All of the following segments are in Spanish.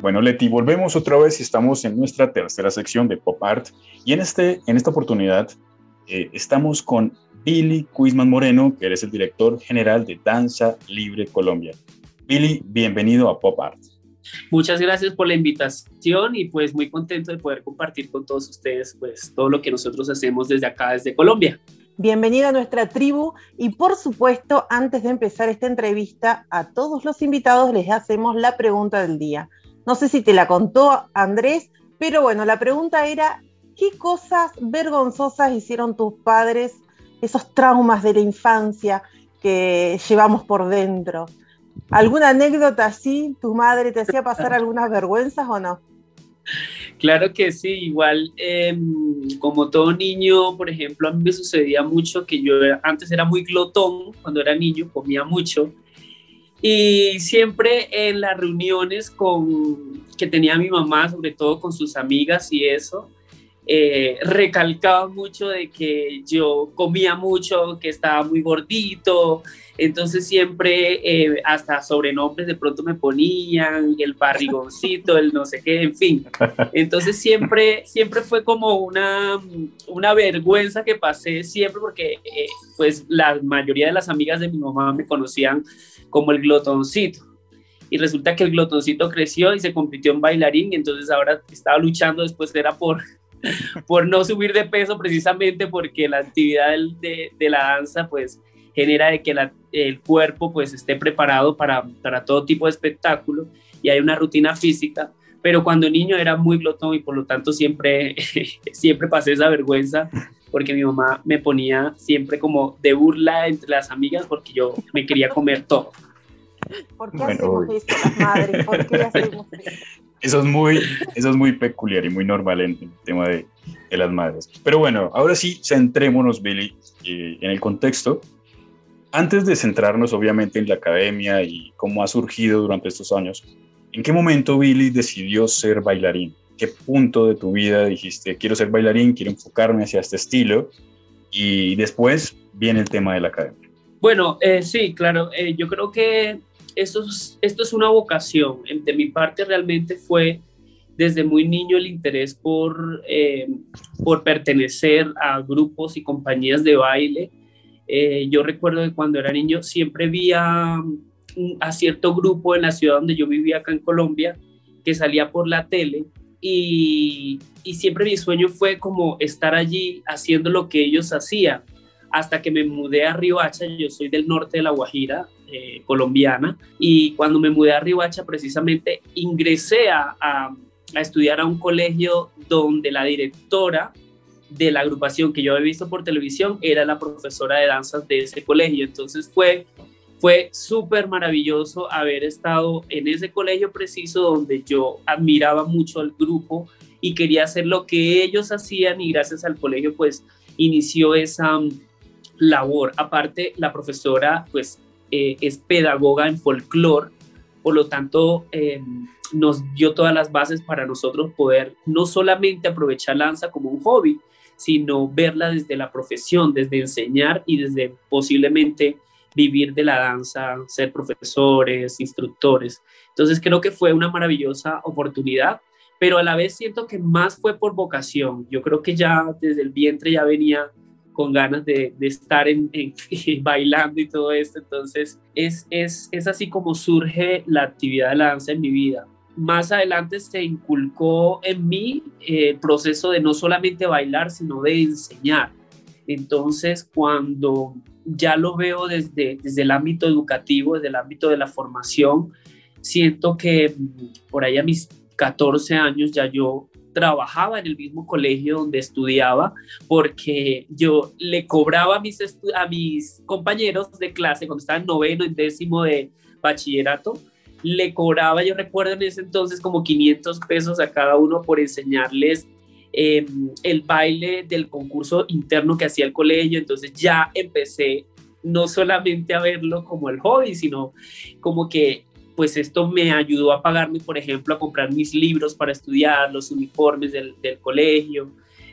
Bueno, Leti, volvemos otra vez y estamos en nuestra tercera sección de Pop Art. Y en, este, en esta oportunidad eh, estamos con Billy Cuisman Moreno, que eres el director general de Danza Libre Colombia. Billy, bienvenido a Pop Art. Muchas gracias por la invitación y pues muy contento de poder compartir con todos ustedes pues todo lo que nosotros hacemos desde acá, desde Colombia. Bienvenido a nuestra tribu y por supuesto, antes de empezar esta entrevista, a todos los invitados les hacemos la pregunta del día. No sé si te la contó Andrés, pero bueno, la pregunta era, ¿qué cosas vergonzosas hicieron tus padres, esos traumas de la infancia que llevamos por dentro? ¿Alguna anécdota así? ¿Tu madre te hacía pasar algunas vergüenzas o no? Claro que sí, igual em, como todo niño, por ejemplo, a mí me sucedía mucho que yo antes era muy glotón, cuando era niño comía mucho y siempre en las reuniones con, que tenía mi mamá, sobre todo con sus amigas y eso, eh, recalcaba mucho de que yo comía mucho, que estaba muy gordito, entonces siempre eh, hasta sobrenombres de pronto me ponían, el barrigoncito, el no sé qué, en fin. Entonces siempre, siempre fue como una, una vergüenza que pasé siempre porque eh, pues la mayoría de las amigas de mi mamá me conocían como el glotoncito. Y resulta que el glotoncito creció y se convirtió en bailarín, entonces ahora estaba luchando, después era por, por no subir de peso precisamente porque la actividad de, de la danza pues genera de que el cuerpo pues esté preparado para, para todo tipo de espectáculo y hay una rutina física, pero cuando niño era muy glotón y por lo tanto siempre, siempre pasé esa vergüenza porque mi mamá me ponía siempre como de burla entre las amigas porque yo me quería comer todo. ¿Por qué hacemos esto las madres? ¿Por qué hacemos Eso es muy, eso es muy peculiar y muy normal en el tema de, las madres. Pero bueno, ahora sí, centrémonos, Billy, eh, en el contexto. Antes de centrarnos, obviamente, en la academia y cómo ha surgido durante estos años, ¿en qué momento Billy decidió ser bailarín? ¿Qué punto de tu vida dijiste, quiero ser bailarín, quiero enfocarme hacia este estilo? Y después viene el tema de la academia. Bueno, eh, sí, claro. Eh, yo creo que esto es, esto es una vocación. De mi parte realmente fue desde muy niño el interés por, eh, por pertenecer a grupos y compañías de baile. Eh, yo recuerdo que cuando era niño siempre vi a, a, cierto grupo en la ciudad donde yo vivía acá en Colombia que salía por la tele y, y siempre mi sueño fue como estar allí haciendo lo que ellos hacían hasta que me mudé a Riohacha, yo soy del norte de La Guajira, eh, colombiana, y cuando me mudé a Riohacha precisamente ingresé a, a, estudiar a un colegio donde la directora de la agrupación que yo había visto por televisión era la profesora de danzas de ese colegio, entonces fue fue súper maravilloso haber estado en ese colegio preciso donde yo admiraba mucho al grupo y quería hacer lo que ellos hacían y gracias al colegio pues inició esa labor. Aparte, la profesora pues eh, es pedagoga en folclore, por lo tanto eh, nos dio todas las bases para nosotros poder no solamente aprovechar la danza como un hobby, sino verla desde la profesión, desde enseñar y desde posiblemente vivir de la danza, ser profesores, instructores. Entonces creo que fue una maravillosa oportunidad, pero a la vez siento que más fue por vocación. Yo creo que ya desde el vientre ya venía con ganas de, estar en, en, bailando y todo esto. Entonces, es, es, es así como surge la actividad de la danza en mi vida. Más adelante se inculcó en mí eh, el proceso de no solamente bailar, sino de enseñar. Entonces, cuando ya lo veo desde, desde el ámbito educativo, desde el ámbito de la formación, siento que mm, por ahí a mis 14 años ya yo trabajaba en el mismo colegio donde estudiaba porque yo le cobraba a mis, a mis compañeros de clase cuando estaban en noveno, en décimo de bachillerato, le cobraba, yo recuerdo en ese entonces, como 500 pesos a cada uno por enseñarles eh, el baile del concurso interno que hacía el colegio. Entonces ya empecé no solamente a verlo como el hobby, sino como que pues esto me ayudó a pagarme, por ejemplo, a comprar mis libros para estudiar, los uniformes del, del colegio.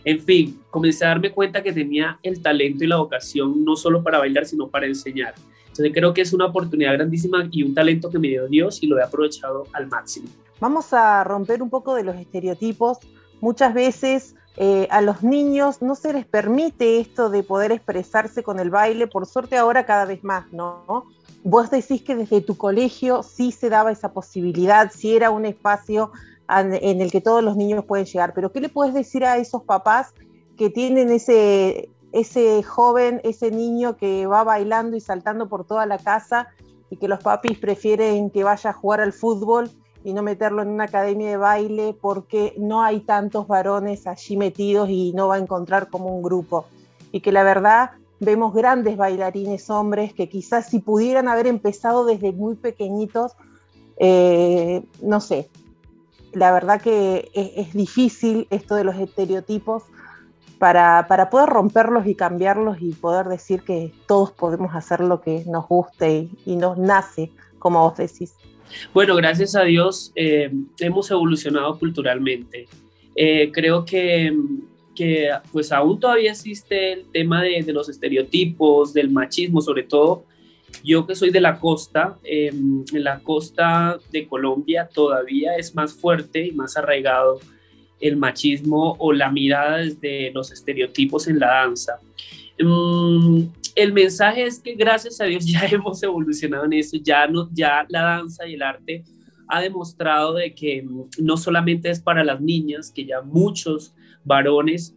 En fin, comencé a darme cuenta que tenía el talento y la vocación no solo para bailar, sino para enseñar. Entonces creo que es una oportunidad grandísima y un talento que me dio Dios y lo he aprovechado al máximo. Vamos a romper un poco de los estereotipos. Muchas veces eh, a los niños no se les permite esto de poder expresarse con el baile, por suerte ahora cada vez más, ¿no? Vos decís que desde tu colegio sí se daba esa posibilidad, sí era un espacio en el que todos los niños pueden llegar, pero ¿qué le puedes decir a esos papás que tienen ese, ese joven, ese niño que va bailando y saltando por toda la casa y que los papis prefieren que vaya a jugar al fútbol y no meterlo en una academia de baile porque no hay tantos varones allí metidos y no va a encontrar como un grupo. Y que la verdad vemos grandes bailarines hombres que quizás si pudieran haber empezado desde muy pequeñitos, eh, no sé, la verdad que es, difícil esto de los estereotipos para, poder romperlos y cambiarlos y poder decir que todos podemos hacer lo que nos guste y, nos nace, como vos decís. Bueno, gracias a Dios eh, hemos evolucionado culturalmente. Eh, creo que, que, pues aún todavía existe el tema de, de, los estereotipos, del machismo, sobre todo yo que soy de la costa, em, en la costa de Colombia todavía es más fuerte y más arraigado el machismo o la mirada desde los estereotipos en la danza. Em, el mensaje es que gracias a Dios ya hemos evolucionado en eso, ya, no, ya la danza y el arte ha demostrado de que em, no solamente es para las niñas, que ya muchos varones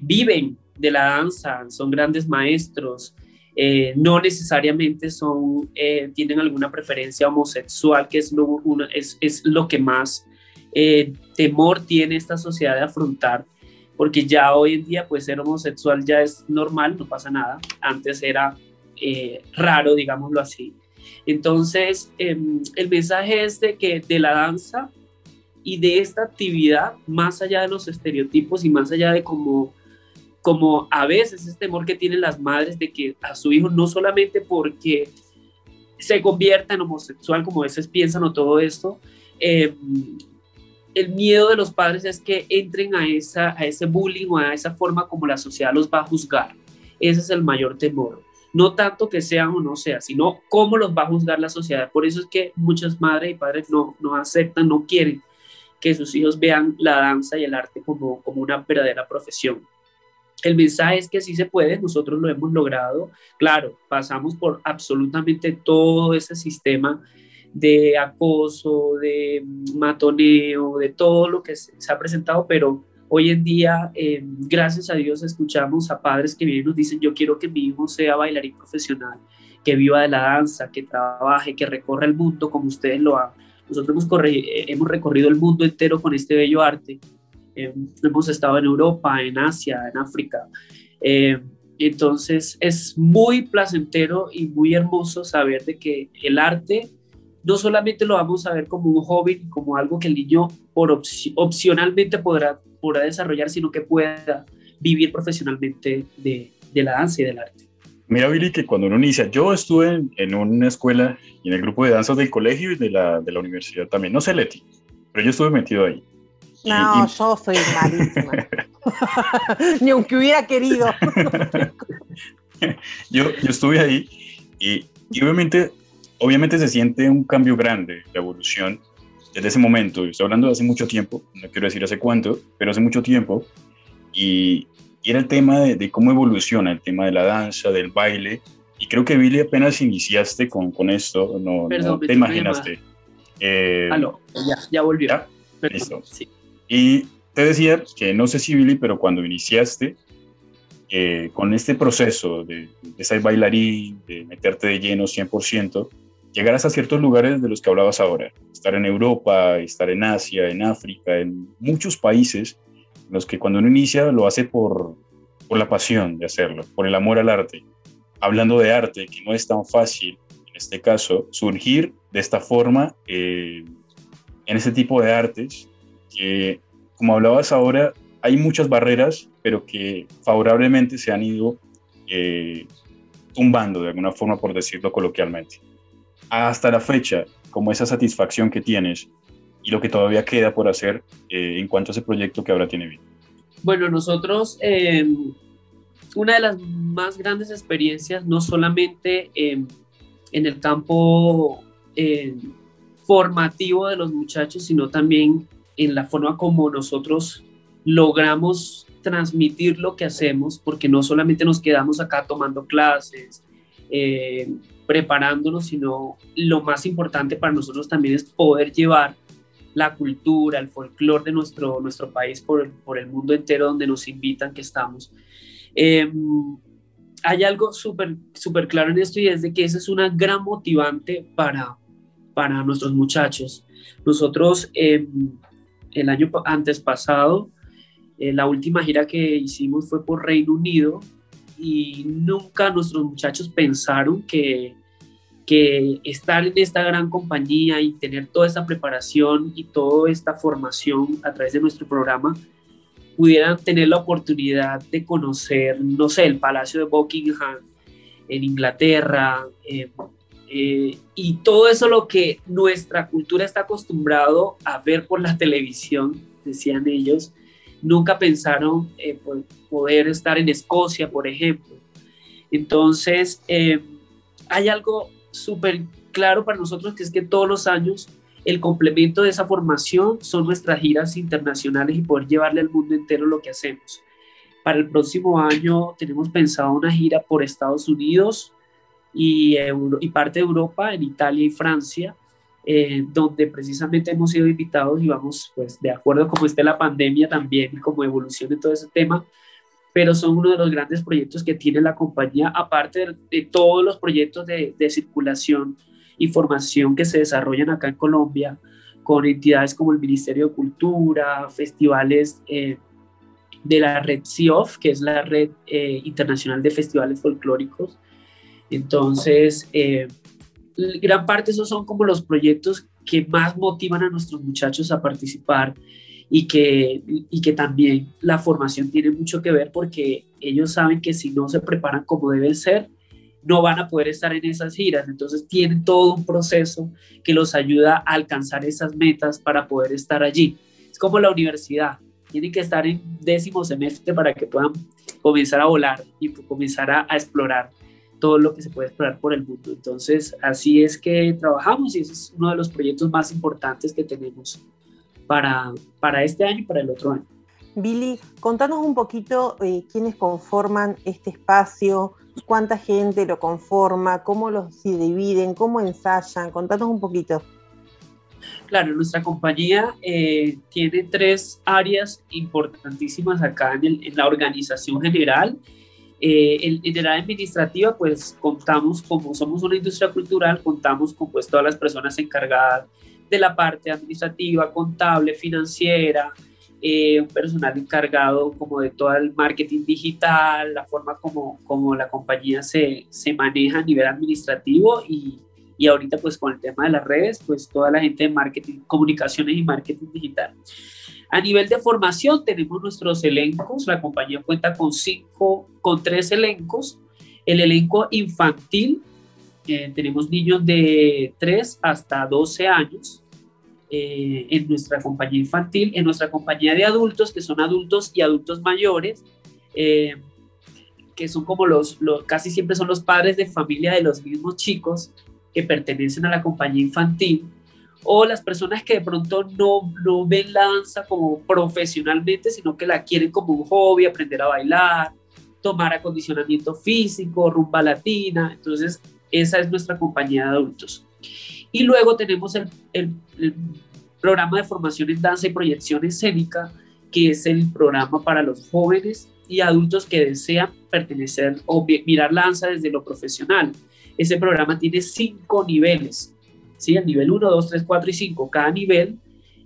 viven de la danza, son grandes maestros, eh, no necesariamente son, eh, tienen alguna preferencia homosexual, que es lo, es, es lo que más eh, temor tiene esta sociedad de afrontar, porque ya hoy en día pues ser homosexual ya es normal, no pasa nada, antes era raro, digámoslo así. Entonces, em, el mensaje es de que de la danza y de esta actividad, más allá de los estereotipos y más allá de cómo como a veces ese temor que tienen las madres de que a su hijo no solamente porque se convierta en homosexual, como a veces piensan o todo esto, eh, el miedo de los padres es que entren a, esa, a ese bullying o a esa forma como la sociedad los va a juzgar. Ese es el mayor temor. No tanto que sean o no sean, sino cómo los va a juzgar la sociedad. Por eso es que muchas madres y padres no, no aceptan, no quieren que sus hijos vean la danza y el arte como, como una verdadera profesión. El mensaje es que sí se puede, nosotros lo hemos logrado. Claro, pasamos por absolutamente todo ese sistema de acoso, de matoneo, de todo lo que se, ha presentado, pero hoy en día, eh, gracias a Dios, escuchamos a padres que vienen y nos dicen, yo quiero que mi hijo sea bailarín profesional, que viva de la danza, que trabaje, que recorra el mundo como ustedes lo han. Nosotros hemos, eh, recorrido el mundo entero con este bello arte eh, hemos estado en Europa, en Asia, en África. Eh, entonces es muy placentero y muy hermoso saber de que el arte no solamente lo vamos a ver como un hobby, como algo que el niño por opcionalmente podrá, podrá desarrollar, sino que pueda vivir profesionalmente de, de, la danza y del arte. Mira, Billy, que cuando uno inicia, yo estuve en, en, una escuela y en el grupo de danzas del colegio y de la, de la universidad también, no sé Leti, pero yo estuve metido ahí. No, yo soy malísima. Ni aunque hubiera querido. yo, yo estuve ahí y, obviamente, obviamente se siente un cambio grande, la evolución desde ese momento. Estoy hablando de hace mucho tiempo, no quiero decir hace cuánto, pero hace mucho tiempo. Y, era el tema de, cómo evoluciona, el tema de la danza, del baile. Y creo que Billy apenas iniciaste con, con esto, no, te imaginaste. Eh, ya, ya volvió. Listo. Sí. Y te decía que no sé si Billy, pero cuando iniciaste eh, con este proceso de, de, ser bailarín, de meterte de lleno 100%, llegarás a ciertos lugares de los que hablabas ahora, estar en Europa, estar en Asia, en África, en muchos países en los que cuando uno inicia lo hace por, por la pasión de hacerlo, por el amor al arte. Hablando de arte, que no es tan fácil, en este caso, surgir de esta forma eh, en este tipo de artes que, como hablabas ahora, hay muchas barreras, pero que favorablemente se han ido eh, tumbando de alguna forma, por decirlo coloquialmente. Hasta la fecha, como esa satisfacción que tienes y lo que todavía queda por hacer eh, en cuanto a ese proyecto que ahora tiene vida. Bueno, nosotros, em, una de las más grandes experiencias, no solamente en el campo em, formativo de los muchachos, sino también en la forma como nosotros logramos transmitir lo que hacemos, porque no solamente nos quedamos acá tomando clases, eh, preparándonos, sino lo más importante para nosotros también es poder llevar la cultura, el folclore de nuestro, nuestro país por, por el mundo entero donde nos invitan que estamos. Em, hay algo súper super claro en esto y es de que esa es una gran motivante para, para nuestros muchachos. Nosotros em, el año antes pasado, eh, la última gira que hicimos fue por Reino Unido y nunca nuestros muchachos pensaron que, que estar en esta gran compañía y tener toda esta preparación y toda esta formación a través de nuestro programa pudieran tener la oportunidad de conocer, no sé, el Palacio de Buckingham en Inglaterra, eh, eh, y todo eso lo que nuestra cultura está acostumbrado a ver por la televisión, decían ellos, nunca pensaron eh, poder estar en Escocia, por ejemplo. Entonces, eh, hay algo súper claro para nosotros que es que todos los años el complemento de esa formación son nuestras giras internacionales y poder llevarle al mundo entero lo que hacemos. Para el próximo año tenemos pensado una gira por Estados Unidos y, y parte de Europa, en Italia y Francia, eh, donde precisamente hemos sido invitados y vamos, pues, de acuerdo a cómo esté la pandemia también y cómo evolucione todo ese tema, pero son uno de los grandes proyectos que tiene la compañía, aparte de, todos los proyectos de, de, circulación y formación que se desarrollan acá en Colombia, con entidades como el Ministerio de Cultura, festivales eh, de la red CIOF, que es la red eh, internacional de festivales folclóricos. Entonces, gran parte esos son como los proyectos que más motivan a nuestros muchachos a participar y que, y que también la formación tiene mucho que ver porque ellos saben que si no se preparan como deben ser, no van a poder estar en esas giras. Entonces tienen todo un proceso que los ayuda a alcanzar esas metas para poder estar allí. Es como la universidad. Tienen que estar en décimo semestre para que puedan comenzar a volar y comenzar a, a explorar todo lo que se puede explorar por el mundo. Entonces, así es que trabajamos y ese es uno de los proyectos más importantes que tenemos para, para este año y para el otro año. Billy, contanos un poquito eh, quiénes conforman este espacio, cuánta gente lo conforma, cómo los se dividen, cómo ensayan, contanos un poquito. Claro, nuestra compañía eh, tiene tres áreas importantísimas acá en, en la organización general eh, en, la administrativa, pues contamos, como somos una industria cultural, contamos con pues todas las personas encargadas de la parte administrativa, contable, financiera, eh, un personal encargado como de todo el marketing digital, la forma como, como la compañía se, se maneja a nivel administrativo y, y ahorita pues con el tema de las redes, pues toda la gente de marketing, comunicaciones y marketing digital. A nivel de formación tenemos nuestros elencos, la compañía cuenta con cinco, con tres elencos. El elenco infantil, eh, tenemos niños de 3 hasta 12 años eh, en nuestra compañía infantil, en nuestra compañía de adultos, que son adultos y adultos mayores, eh, que son como los, los, casi siempre son los padres de familia de los mismos chicos que pertenecen a la compañía infantil o las personas que de pronto no, no ven la danza como profesionalmente, sino que la quieren como un hobby, aprender a bailar, tomar acondicionamiento físico, rumba latina. Entonces, esa es nuestra compañía de adultos. Y luego tenemos el, el, programa de formación en danza y proyección escénica, que es el programa para los jóvenes y adultos que desean pertenecer o mirar la danza desde lo profesional. Ese programa tiene cinco niveles. ¿sí? El nivel 1, 2, 3, 4 y 5, cada nivel,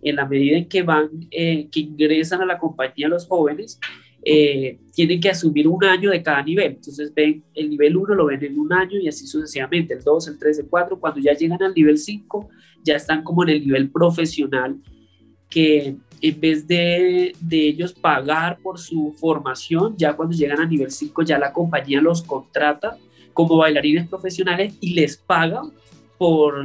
en la medida en que van, eh, que ingresan a la compañía los jóvenes, eh, tienen que asumir un año de cada nivel. Entonces ven el nivel 1, lo ven en un año y así sucesivamente, el 2, el 3, el 4, cuando ya llegan al nivel 5, ya están como en el nivel profesional, que en vez de, de ellos pagar por su formación, ya cuando llegan a nivel 5, ya la compañía los contrata como bailarines profesionales y les paga por,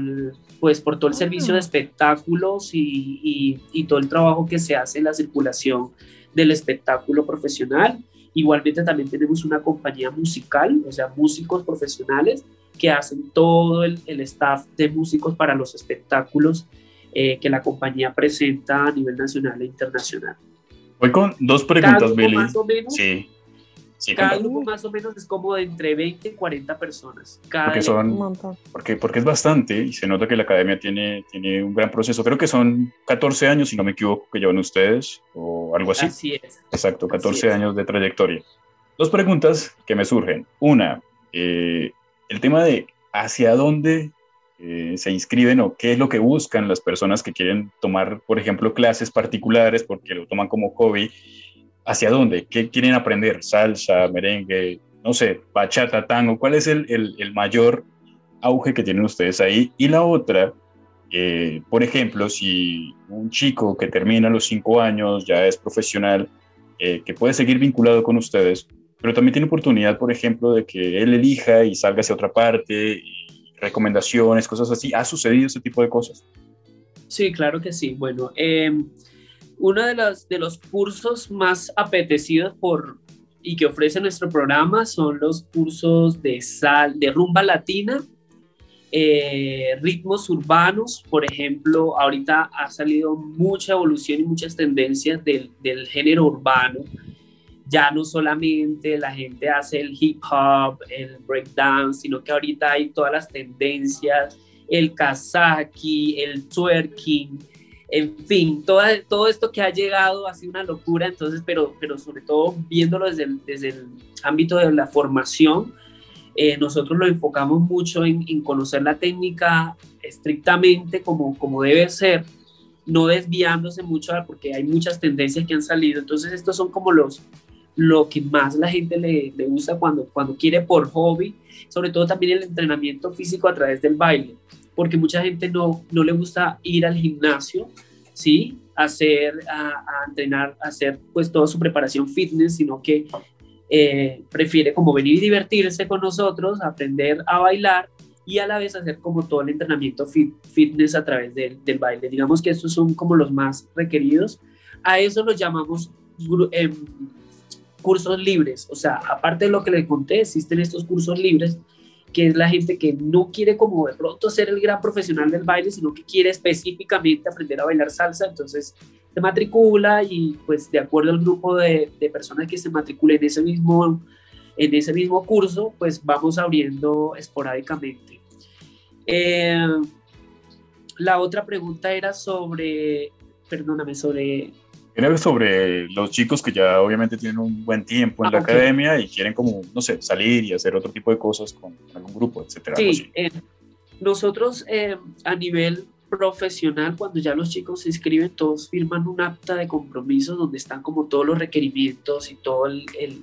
pues, por todo el servicio de espectáculos y, y, todo el trabajo que se hace en la circulación del espectáculo profesional. Igualmente también tenemos una compañía musical, o sea, músicos profesionales que hacen todo el, el staff de músicos para los espectáculos eh, que la compañía presenta a nivel nacional e internacional. Voy con dos preguntas, Billy. Más o menos, sí. Sí, cada grupo más o menos es como de entre 20 y 40 personas. Cada porque, son, porque, porque es bastante y se nota que la academia tiene, tiene un gran proceso. Creo que son 14 años, si no me equivoco, que llevan ustedes o algo así. Así es. Exacto, 14 años de trayectoria. Dos preguntas que me surgen. Una, eh, el tema de hacia dónde eh, se inscriben o qué es lo que buscan las personas que quieren tomar, por ejemplo, clases particulares porque lo toman como hobby hacia dónde, qué quieren aprender, salsa, merengue, no sé, bachata, tango, cuál es el, el, mayor auge que tienen ustedes ahí. Y la otra, eh, por ejemplo, si un chico que termina los cinco años ya es profesional, eh, que puede seguir vinculado con ustedes, pero también tiene oportunidad, por ejemplo, de que él elija y salga hacia otra parte, recomendaciones, cosas así. ¿Ha sucedido ese tipo de cosas? Sí, claro que sí. Bueno, eh, uno de los, de los cursos más apetecidos por, y que ofrece nuestro programa son los cursos de, sal, de rumba latina, eh, ritmos urbanos, por ejemplo, ahorita ha salido mucha evolución y muchas tendencias del, del género urbano. Ya no solamente la gente hace el hip hop, el breakdance, sino que ahorita hay todas las tendencias, el kazaki, el twerking, en fin, todo, esto que ha llegado ha sido una locura, entonces, pero, sobre todo viéndolo desde el, ámbito de la formación, eh, nosotros lo enfocamos mucho en, conocer la técnica estrictamente como, debe ser, no desviándose mucho porque hay muchas tendencias que han salido, entonces estos son como los, lo que más la gente le, le cuando, cuando quiere por hobby, sobre todo también el entrenamiento físico a través del baile porque mucha gente no, no le gusta ir al gimnasio, ¿sí? Hacer, a, entrenar, hacer pues toda su preparación fitness, sino que eh, prefiere como venir y divertirse con nosotros, aprender a bailar y a la vez hacer como todo el entrenamiento fitness a través del, del baile. Digamos que estos son como los más requeridos. A eso los llamamos em, cursos libres. O sea, aparte de lo que le conté, existen estos cursos libres que es la gente que no quiere como de pronto ser el gran profesional del baile, sino que quiere específicamente aprender a bailar salsa, entonces se matricula y pues de acuerdo al grupo de, personas que se matriculen en ese mismo en ese mismo curso, pues vamos abriendo esporádicamente. Eh, la otra pregunta era sobre, perdóname, sobre sobre los chicos que ya obviamente tienen un buen tiempo en la ah, academia y quieren como, no sé, salir y hacer otro tipo de cosas con algún grupo, etcétera. Sí, eh, nosotros eh, a nivel profesional, cuando ya los chicos se inscriben, todos firman un acta de compromiso donde están como todos los requerimientos y todo el, el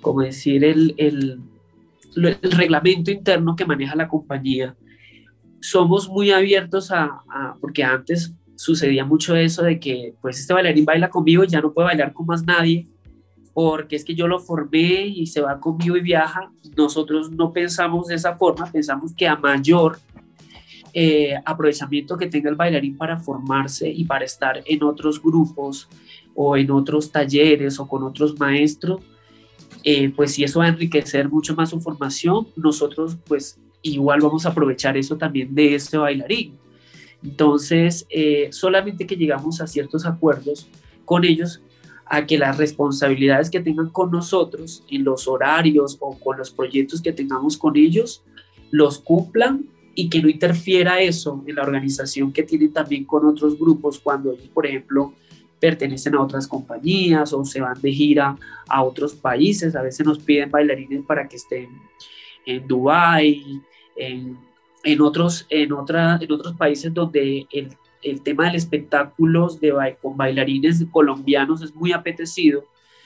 como decir, el, el, el, reglamento interno que maneja la compañía. Somos muy abiertos a, a porque antes sucedía mucho eso de que pues este bailarín baila conmigo y ya no puede bailar con más nadie porque es que yo lo formé y se va conmigo y viaja. Nosotros no pensamos de esa forma, pensamos que a mayor eh, aprovechamiento que tenga el bailarín para formarse y para estar en otros grupos o en otros talleres o con otros maestros, eh, pues si eso va a enriquecer mucho más su formación, nosotros pues igual vamos a aprovechar eso también de este bailarín. Entonces, eh, solamente que llegamos a ciertos acuerdos con ellos, a que las responsabilidades que tengan con nosotros en los horarios o con los proyectos que tengamos con ellos, los cumplan y que no interfiera eso en la organización que tienen también con otros grupos cuando ellos, por ejemplo, pertenecen a otras compañías o se van de gira a otros países. A veces nos piden bailarines para que estén en Dubái, en en otros, en otra, en otros países donde el, el tema del espectáculo de, con bailarines colombianos es muy apetecido.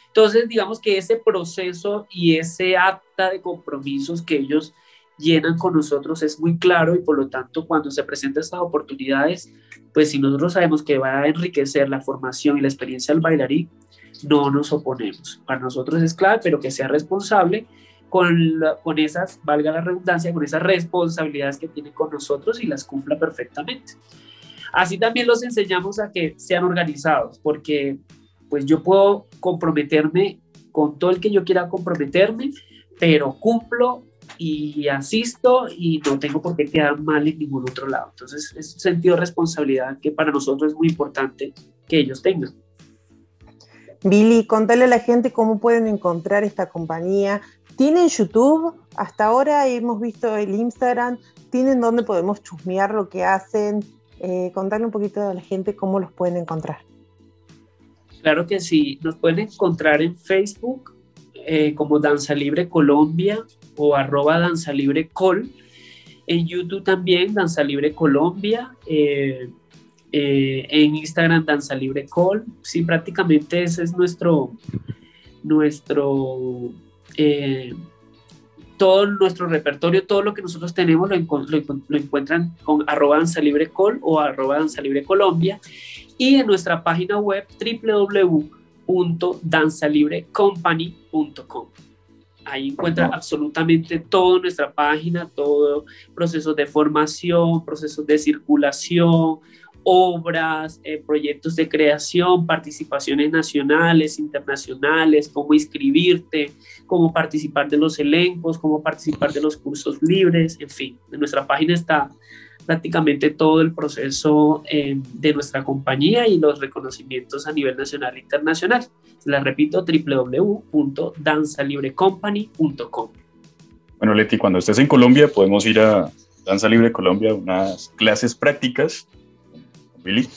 Entonces, digamos que ese proceso y ese acta de compromisos que ellos llenan con nosotros es muy claro y por lo tanto cuando se presentan estas oportunidades, pues si nosotros sabemos que va a enriquecer la formación y la experiencia del bailarín, no nos oponemos. Para nosotros es clave, pero que sea responsable con, con esas, valga la redundancia, con esas responsabilidades que tiene con nosotros y las cumpla perfectamente. Así también los enseñamos a que sean organizados, porque pues yo puedo comprometerme con todo el que yo quiera comprometerme, pero cumplo y asisto y no tengo por qué quedar mal en ningún otro lado. Entonces, es un sentido de responsabilidad que para nosotros es muy importante que ellos tengan. Billy, contale a la gente cómo pueden encontrar esta compañía. ¿Tienen YouTube? Hasta ahora hemos visto el Instagram. ¿Tienen dónde podemos chusmear lo que hacen? Eh, contarle un poquito a la gente cómo los pueden encontrar. Claro que sí, nos pueden encontrar en Facebook eh, como Danza Libre Colombia o arroba Danza Libre Col. En YouTube también Danza Libre Colombia. Eh, eh, en Instagram Danza Libre Col. Sí, prácticamente ese es nuestro, nuestro, eh, todo nuestro repertorio, todo lo que nosotros tenemos lo, encuentran con arroba Danza Libre Col o arroba Danza Libre Colombia y en nuestra página web www.danzalibrecompany.com. Ahí encuentra absolutamente todo nuestra página, todo procesos de formación, procesos de circulación, obras, eh, proyectos de creación, participaciones nacionales, internacionales, cómo inscribirte, cómo participar de los elencos, cómo participar de los cursos libres, en fin, en nuestra página está prácticamente todo el proceso eh, de nuestra compañía y los reconocimientos a nivel nacional e internacional. Se la repito, www.danzalibrecompany.com. Bueno, Leti, cuando estés en Colombia podemos ir a Danza Libre Colombia, unas clases prácticas Billy.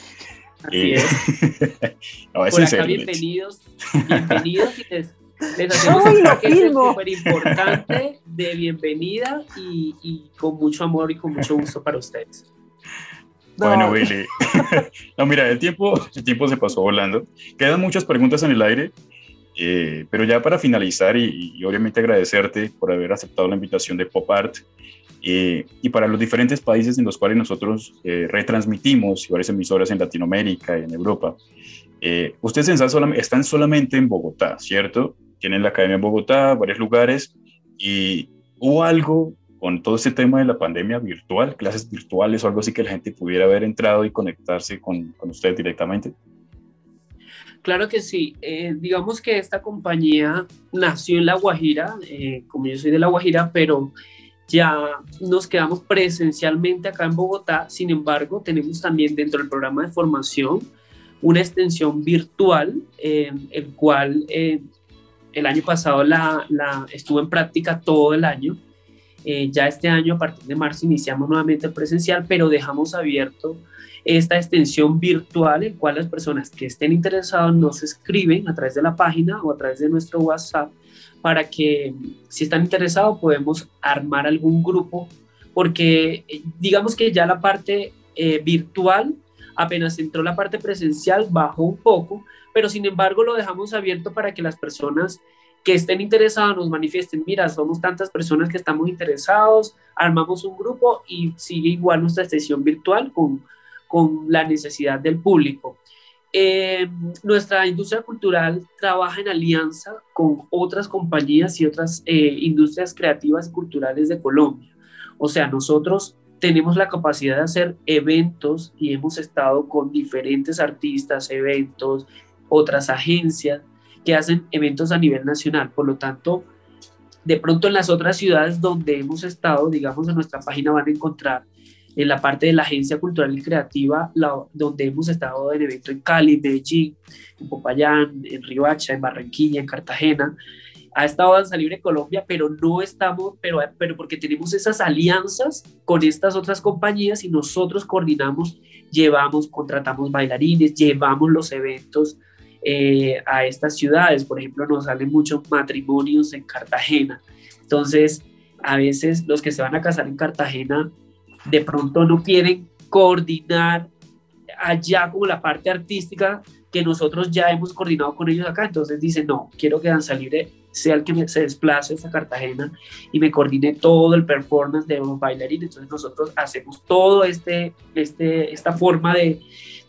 Así es. no, es Por acá, bienvenidos, bienvenidos y les, les hacemos un paquete súper importante de bienvenida y, y, con mucho amor y con mucho gusto para ustedes. Bueno, Billy. no, mira, el tiempo, el tiempo se pasó volando. Quedan muchas preguntas en el aire, eh, pero ya para finalizar y, y, obviamente agradecerte por haber aceptado la invitación de Pop Art eh, y para los diferentes países en los cuales nosotros eh, retransmitimos varias emisoras en Latinoamérica y en Europa. Eh, ustedes están solamente en Bogotá, ¿cierto? Tienen la academia en Bogotá, varios lugares, y hubo algo con todo este tema de la pandemia virtual, clases virtuales o algo así que la gente pudiera haber entrado y conectarse con, con ustedes directamente. Claro que sí. digamos que esta compañía nació en La Guajira, como yo soy de La Guajira, pero ya nos quedamos presencialmente acá en Bogotá, sin embargo, tenemos también dentro del programa de formación una extensión virtual, el cual eh, el año pasado la, la, estuvo en práctica todo el año. Eh, ya este año, a partir de marzo, iniciamos nuevamente el presencial, pero dejamos abierto esta extensión virtual, en cual las personas que estén interesadas nos escriben a través de la página o a través de nuestro WhatsApp para que si están interesados podemos armar algún grupo, porque eh, digamos que ya la parte eh, virtual, apenas entró la parte presencial, bajó un poco, pero sin embargo lo dejamos abierto para que las personas que estén interesadas nos manifiesten, mira, somos tantas personas que estamos interesados, armamos un grupo y sigue igual nuestra sesión virtual con, con la necesidad del público. Eh, nuestra industria cultural trabaja en alianza con otras compañías y otras eh, industrias creativas culturales de Colombia. O sea, nosotros tenemos la capacidad de hacer eventos y hemos estado con diferentes artistas, eventos, otras agencias que hacen eventos a nivel nacional. Por lo tanto, de pronto en las otras ciudades donde hemos estado, digamos, en nuestra página van a encontrar en la parte de la Agencia Cultural y Creativa, donde hemos estado en evento en Cali, Medellín, en Popayán, en Riohacha, en Barranquilla, en Cartagena. Ha estado Danza Libre Colombia, pero no estamos, pero, pero porque tenemos esas alianzas con estas otras compañías y nosotros coordinamos, llevamos, contratamos bailarines, llevamos los eventos eh, a estas ciudades. Por ejemplo, nos salen muchos matrimonios en Cartagena. Entonces, a veces los que se van a casar en Cartagena de pronto no quieren coordinar allá como la parte artística que nosotros ya hemos coordinado con ellos acá, entonces dicen, no, quiero que Danza Libre sea el que se desplace a Cartagena y me coordine todo el performance de los bailarines, entonces nosotros hacemos todo este, este, esta forma de,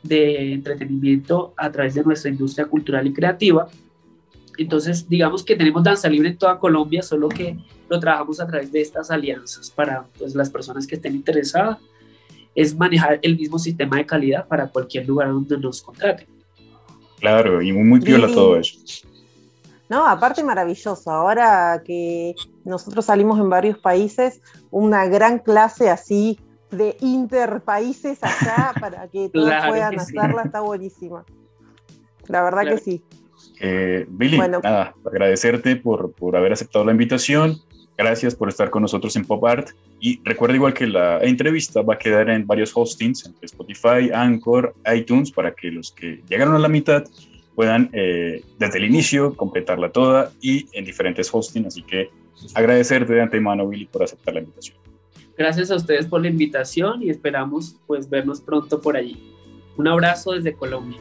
de entretenimiento a través de nuestra industria cultural y creativa, entonces, digamos que tenemos danza libre en toda Colombia, solo que lo trabajamos a través de estas alianzas para pues, las personas que estén interesadas. Es manejar el mismo sistema de calidad para cualquier lugar donde nos contraten. Claro, y muy piola todo eso. No, aparte maravilloso. Ahora que nosotros salimos en varios países, una gran clase así de interpaíses allá para que todos puedan hacerla, está buenísima. La verdad que sí. Eh, Billy, nada, agradecerte por, por haber aceptado la invitación. Gracias por estar con nosotros en Pop Art. Y recuerda igual que la entrevista va a quedar en varios hostings, entre Spotify, Anchor, iTunes, para que los que llegaron a la mitad puedan eh, desde el inicio completarla toda y en diferentes hostings. Así que agradecerte de antemano, Billy, por aceptar la invitación. Gracias a ustedes por la invitación y esperamos pues vernos pronto por allí. Un abrazo desde Colombia.